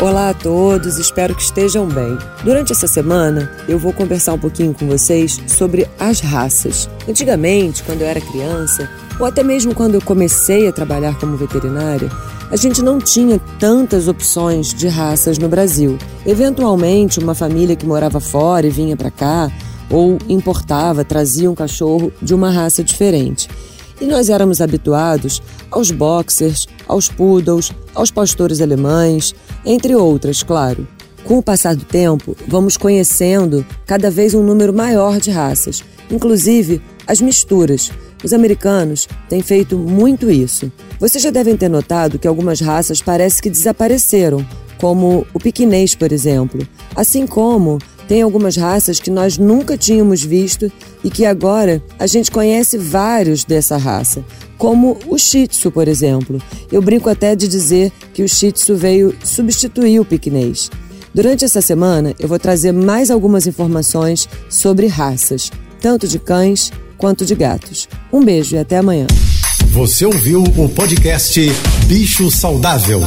Olá a todos, espero que estejam bem. Durante essa semana, eu vou conversar um pouquinho com vocês sobre as raças. Antigamente, quando eu era criança, ou até mesmo quando eu comecei a trabalhar como veterinária, a gente não tinha tantas opções de raças no Brasil. Eventualmente, uma família que morava fora e vinha para cá, ou importava, trazia um cachorro de uma raça diferente. E nós éramos habituados aos boxers, aos poodles, aos pastores alemães, entre outras, claro. Com o passar do tempo, vamos conhecendo cada vez um número maior de raças, inclusive as misturas. Os americanos têm feito muito isso. Vocês já devem ter notado que algumas raças parece que desapareceram, como o piquinês, por exemplo, assim como tem algumas raças que nós nunca tínhamos visto e que agora a gente conhece vários dessa raça, como o Shih Tzu, por exemplo. Eu brinco até de dizer que o Shih Tzu veio substituir o piquinês. Durante essa semana, eu vou trazer mais algumas informações sobre raças, tanto de cães quanto de gatos. Um beijo e até amanhã. Você ouviu o podcast Bicho Saudável.